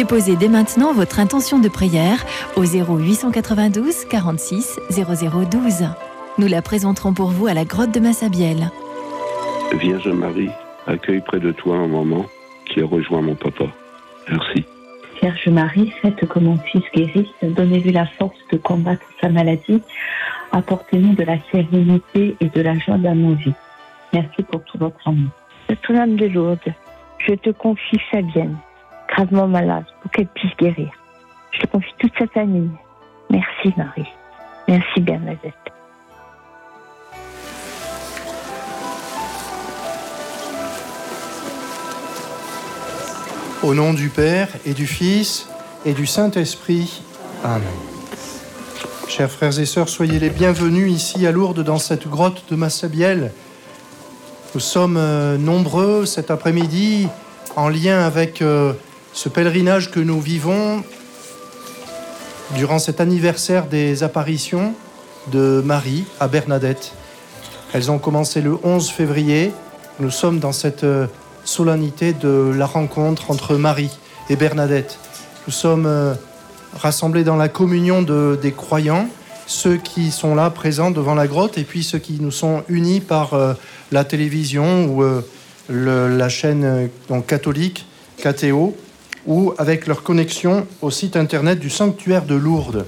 Déposez dès maintenant votre intention de prière au 0892 46 0012. Nous la présenterons pour vous à la grotte de Massabielle. Vierge Marie, accueille près de toi un moment qui a rejoint mon papa. Merci. Vierge Marie, faites que mon fils guérisse, donnez-lui la force de combattre sa maladie, apportez-nous de la sérénité et de la joie dans nos vies. Merci pour tout votre amour. Notre-Dame de Lourdes, je te confie Fabienne gravement malade pour qu'elle puisse guérir. Je confie toute sa famille. Merci Marie. Merci Bernadette. Au nom du Père et du Fils et du Saint-Esprit. Amen. Chers frères et sœurs, soyez les bienvenus ici à Lourdes dans cette grotte de Massabielle. Nous sommes euh, nombreux cet après-midi en lien avec euh, ce pèlerinage que nous vivons durant cet anniversaire des apparitions de Marie à Bernadette. Elles ont commencé le 11 février. Nous sommes dans cette euh, solennité de la rencontre entre Marie et Bernadette. Nous sommes euh, rassemblés dans la communion de, des croyants, ceux qui sont là présents devant la grotte et puis ceux qui nous sont unis par euh, la télévision ou la chaîne donc, catholique, KTO ou avec leur connexion au site internet du sanctuaire de Lourdes.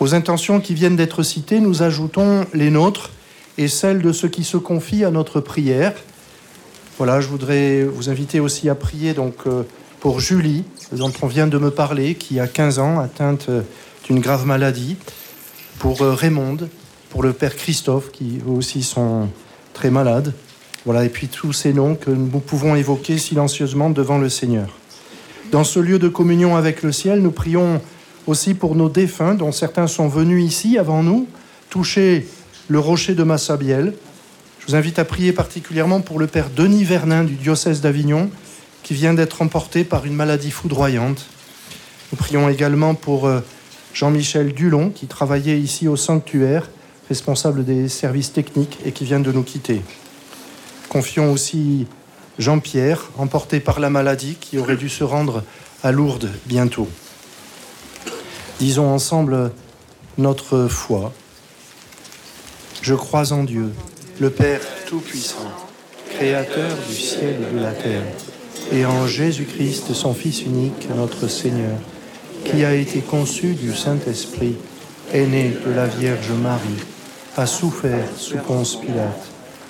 Aux intentions qui viennent d'être citées, nous ajoutons les nôtres et celles de ceux qui se confient à notre prière. Voilà, je voudrais vous inviter aussi à prier donc euh, pour Julie, dont on vient de me parler, qui a 15 ans, atteinte euh, d'une grave maladie, pour euh, Raymond, pour le père Christophe, qui eux aussi sont très malades, voilà, et puis tous ces noms que nous pouvons évoquer silencieusement devant le Seigneur. Dans ce lieu de communion avec le ciel, nous prions aussi pour nos défunts, dont certains sont venus ici avant nous, toucher le rocher de Massabielle. Je vous invite à prier particulièrement pour le Père Denis Vernin du diocèse d'Avignon, qui vient d'être emporté par une maladie foudroyante. Nous prions également pour euh, Jean-Michel Dulon, qui travaillait ici au sanctuaire, responsable des services techniques et qui vient de nous quitter. Confions aussi Jean-Pierre, emporté par la maladie, qui aurait dû se rendre à Lourdes bientôt. Disons ensemble notre foi. Je crois en Dieu, le Père Tout-Puissant, Créateur du ciel et de la terre, et en Jésus-Christ, son Fils unique, notre Seigneur, qui a été conçu du Saint-Esprit, est né de la Vierge Marie, a souffert sous Ponce Pilate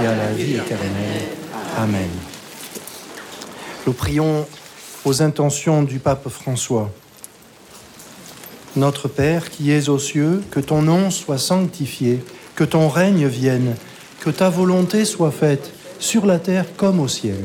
et à la vie éternelle. Amen. Nous prions aux intentions du pape François. Notre Père qui es aux cieux, que ton nom soit sanctifié, que ton règne vienne, que ta volonté soit faite sur la terre comme au ciel.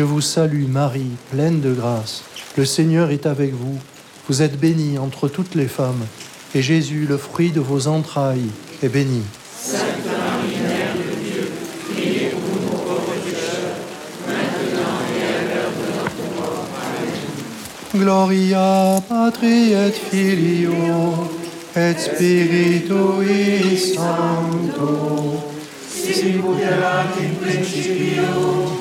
Je vous salue Marie, pleine de grâce. Le Seigneur est avec vous. Vous êtes bénie entre toutes les femmes, et Jésus, le fruit de vos entrailles, est béni. Sainte. Gloria Patri et Filio et principio, et et semper, et in. Amen.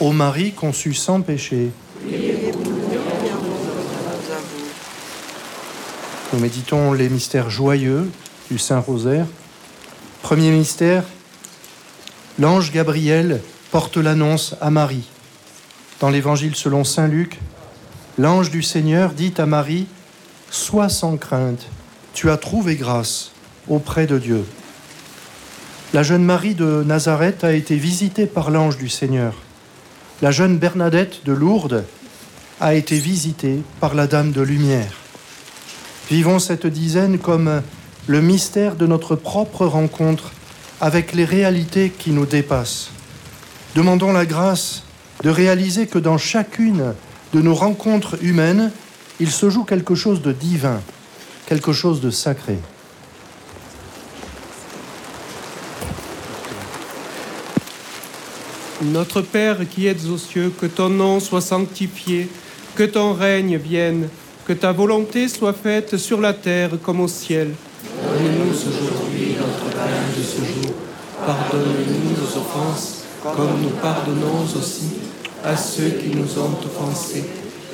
Ô Marie conçue sans péché. Nous méditons les mystères joyeux du Saint-Rosaire. Premier mystère, l'ange Gabriel porte l'annonce à Marie. Dans l'évangile selon Saint Luc, l'ange du Seigneur dit à Marie, Sois sans crainte, tu as trouvé grâce auprès de Dieu. La jeune Marie de Nazareth a été visitée par l'ange du Seigneur. La jeune Bernadette de Lourdes a été visitée par la Dame de Lumière. Vivons cette dizaine comme le mystère de notre propre rencontre avec les réalités qui nous dépassent. Demandons la grâce de réaliser que dans chacune de nos rencontres humaines, il se joue quelque chose de divin, quelque chose de sacré. Notre Père qui êtes aux cieux, que ton nom soit sanctifié, que ton règne vienne, que ta volonté soit faite sur la terre comme au ciel. Donne-nous aujourd'hui notre pain de ce jour. Pardonne-nous nos offenses, comme nous pardonnons aussi à ceux qui nous ont offensés.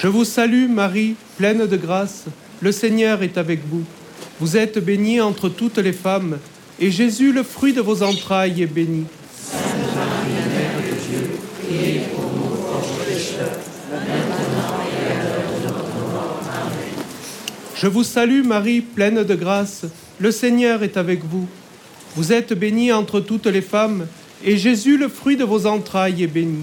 Je vous salue Marie, pleine de grâce. Le Seigneur est avec vous. Vous êtes bénie entre toutes les femmes, et Jésus, le fruit de vos entrailles, est béni. Je vous salue Marie, pleine de grâce. Le Seigneur est avec vous. Vous êtes bénie entre toutes les femmes, et Jésus, le fruit de vos entrailles, est béni.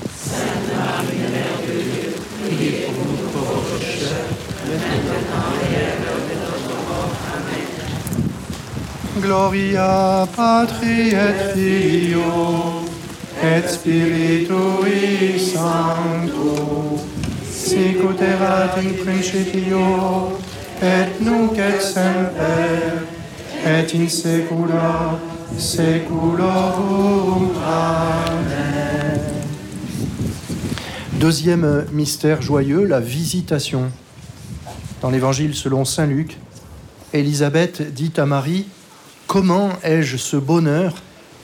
Gloria Patri et Filio et Spiritui Sancto. Sicut erat in principio et nunc et semper et in saecula saeculorum. Amen. Deuxième mystère joyeux, la visitation. Dans l'évangile selon Saint Luc, Élisabeth dit à Marie, Comment ai-je ce bonheur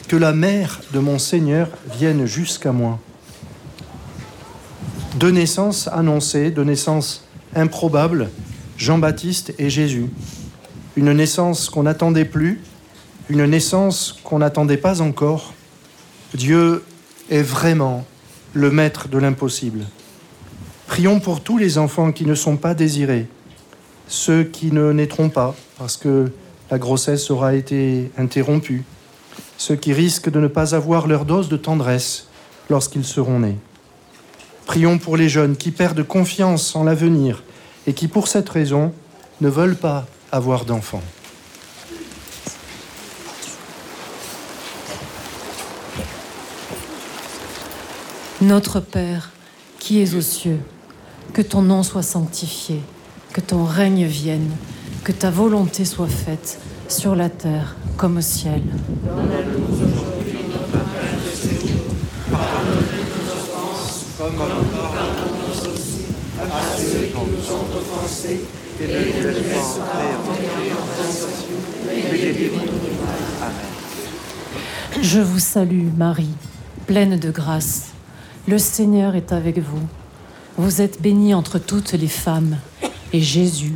que la mère de mon Seigneur vienne jusqu'à moi? Deux naissances annoncées, deux naissances improbables, Jean-Baptiste et Jésus. Une naissance qu'on n'attendait plus, une naissance qu'on n'attendait pas encore. Dieu est vraiment le maître de l'impossible. Prions pour tous les enfants qui ne sont pas désirés, ceux qui ne naîtront pas parce que la grossesse aura été interrompue, ceux qui risquent de ne pas avoir leur dose de tendresse lorsqu'ils seront nés. Prions pour les jeunes qui perdent confiance en l'avenir et qui, pour cette raison, ne veulent pas avoir d'enfants. Notre Père, qui es aux cieux, que ton nom soit sanctifié, que ton règne vienne, que ta volonté soit faite sur la terre comme au ciel. Je vous salue, Marie, pleine de grâce. Le Seigneur est avec vous. Vous êtes bénie entre toutes les femmes, et Jésus,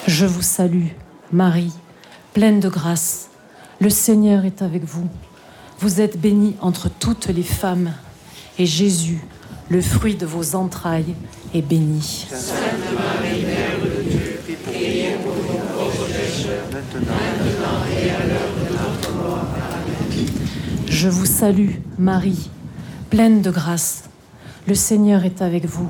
Je vous salue, Marie, pleine de grâce. Le Seigneur est avec vous. Vous êtes bénie entre toutes les femmes, et Jésus, le fruit de vos entrailles, est béni. Je vous salue, Marie, pleine de grâce. Le Seigneur est avec vous.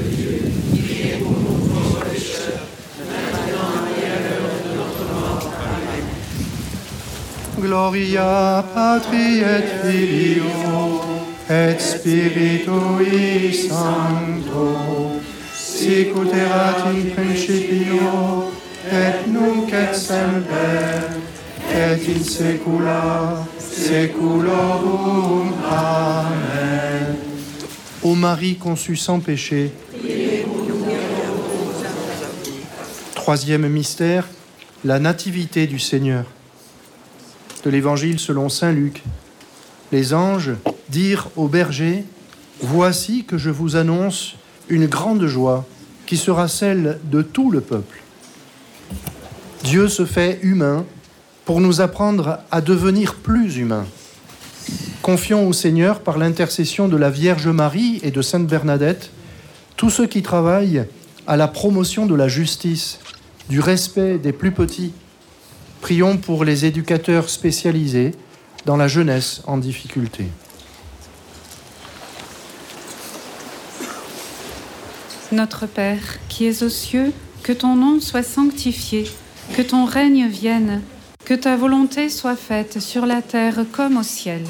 Gloria Patri et Filio et Spiritui Sancto, sicut erat in principio, et nunc et semper, et in saecula saeculorum. Amen. Ô Marie conçue sans péché, troisième mystère, la nativité du Seigneur. De l'Évangile selon Saint Luc. Les anges dirent aux bergers, Voici que je vous annonce une grande joie qui sera celle de tout le peuple. Dieu se fait humain pour nous apprendre à devenir plus humains. Confions au Seigneur par l'intercession de la Vierge Marie et de Sainte Bernadette tous ceux qui travaillent à la promotion de la justice, du respect des plus petits. Prions pour les éducateurs spécialisés dans la jeunesse en difficulté. Notre Père, qui es aux cieux, que ton nom soit sanctifié, que ton règne vienne, que ta volonté soit faite sur la terre comme au ciel.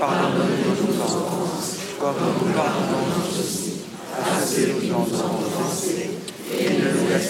Pardonne-nous nos offenses, comme nous pardonnons aussi à ceux qui nous ont offensés. Et ne nous laisse pas entrer en tentation, mais délivre-nous du mal.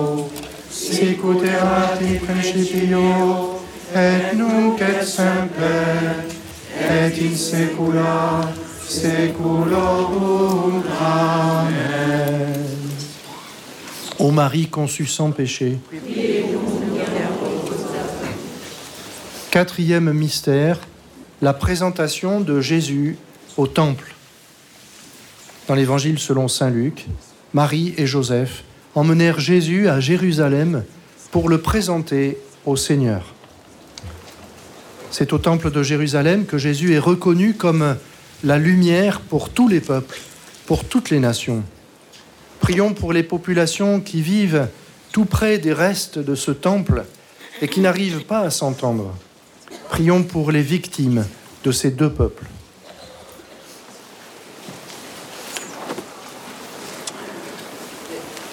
Ô Marie conçue sans péché. Quatrième mystère, la présentation de Jésus au Temple. Dans l'Évangile selon Saint Luc, Marie et Joseph emmenèrent Jésus à Jérusalem pour le présenter au Seigneur. C'est au Temple de Jérusalem que Jésus est reconnu comme la lumière pour tous les peuples, pour toutes les nations. Prions pour les populations qui vivent tout près des restes de ce temple et qui n'arrivent pas à s'entendre. Prions pour les victimes de ces deux peuples.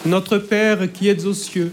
Notre Père qui êtes aux cieux,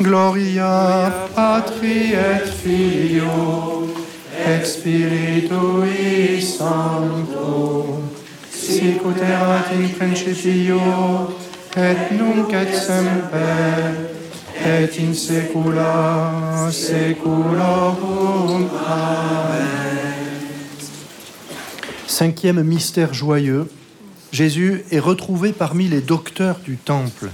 Gloria Patri et Filio et Spiritui Sancto sicut erat in principio et nunc et semper et in saecula saeculorum. Amen. Cinquième mystère joyeux, Jésus est retrouvé parmi les docteurs du temple.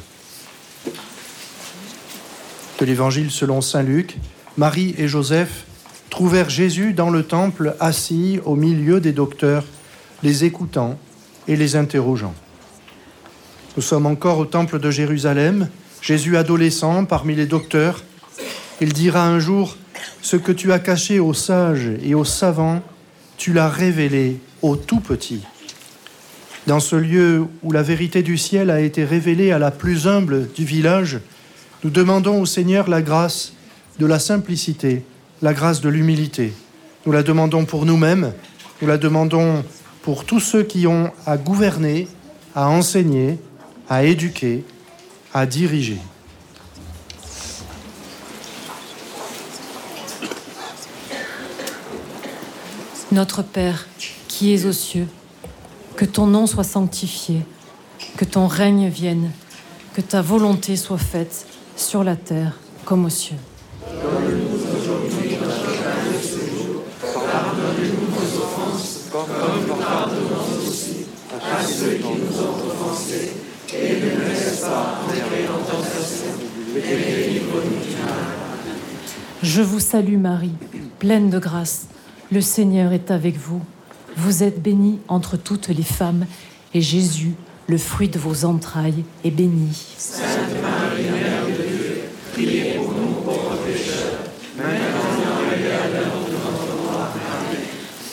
L'évangile selon Saint Luc, Marie et Joseph trouvèrent Jésus dans le temple assis au milieu des docteurs, les écoutant et les interrogeant. Nous sommes encore au temple de Jérusalem, Jésus adolescent parmi les docteurs. Il dira un jour, Ce que tu as caché aux sages et aux savants, tu l'as révélé aux tout petits. Dans ce lieu où la vérité du ciel a été révélée à la plus humble du village, nous demandons au Seigneur la grâce de la simplicité, la grâce de l'humilité. Nous la demandons pour nous-mêmes, nous la demandons pour tous ceux qui ont à gouverner, à enseigner, à éduquer, à diriger. Notre Père, qui es aux cieux, que ton nom soit sanctifié, que ton règne vienne, que ta volonté soit faite sur la terre comme aux cieux. Donne-nous aujourd'hui notre pain de ce jour. Pardonne-nous nos offenses, comme nous pardonnons aussi à ceux qui nous ont offensés. Et ne laisse pas entrer en tentation, mais délivre-nous du. Je vous salue Marie, pleine de grâce. Le Seigneur est avec vous. Vous êtes bénie entre toutes les femmes, et Jésus, le fruit de vos entrailles, est béni. Sainte Marie, Mère de Dieu, priez pour nous pauvres pécheurs, maintenant et à l'heure de notre mort. Amen.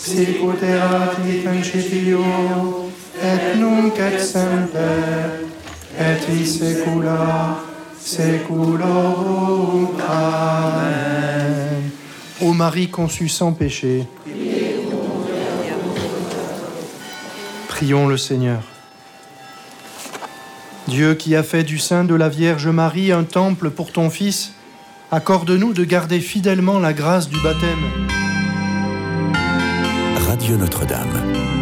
sicut erat in principio et nunc et semper et in saecula. Amen. Ô Marie conçue sans péché, prions le Seigneur. Dieu qui a fait du sein de la Vierge Marie un temple pour ton Fils, accorde-nous de garder fidèlement la grâce du baptême Notre-Dame.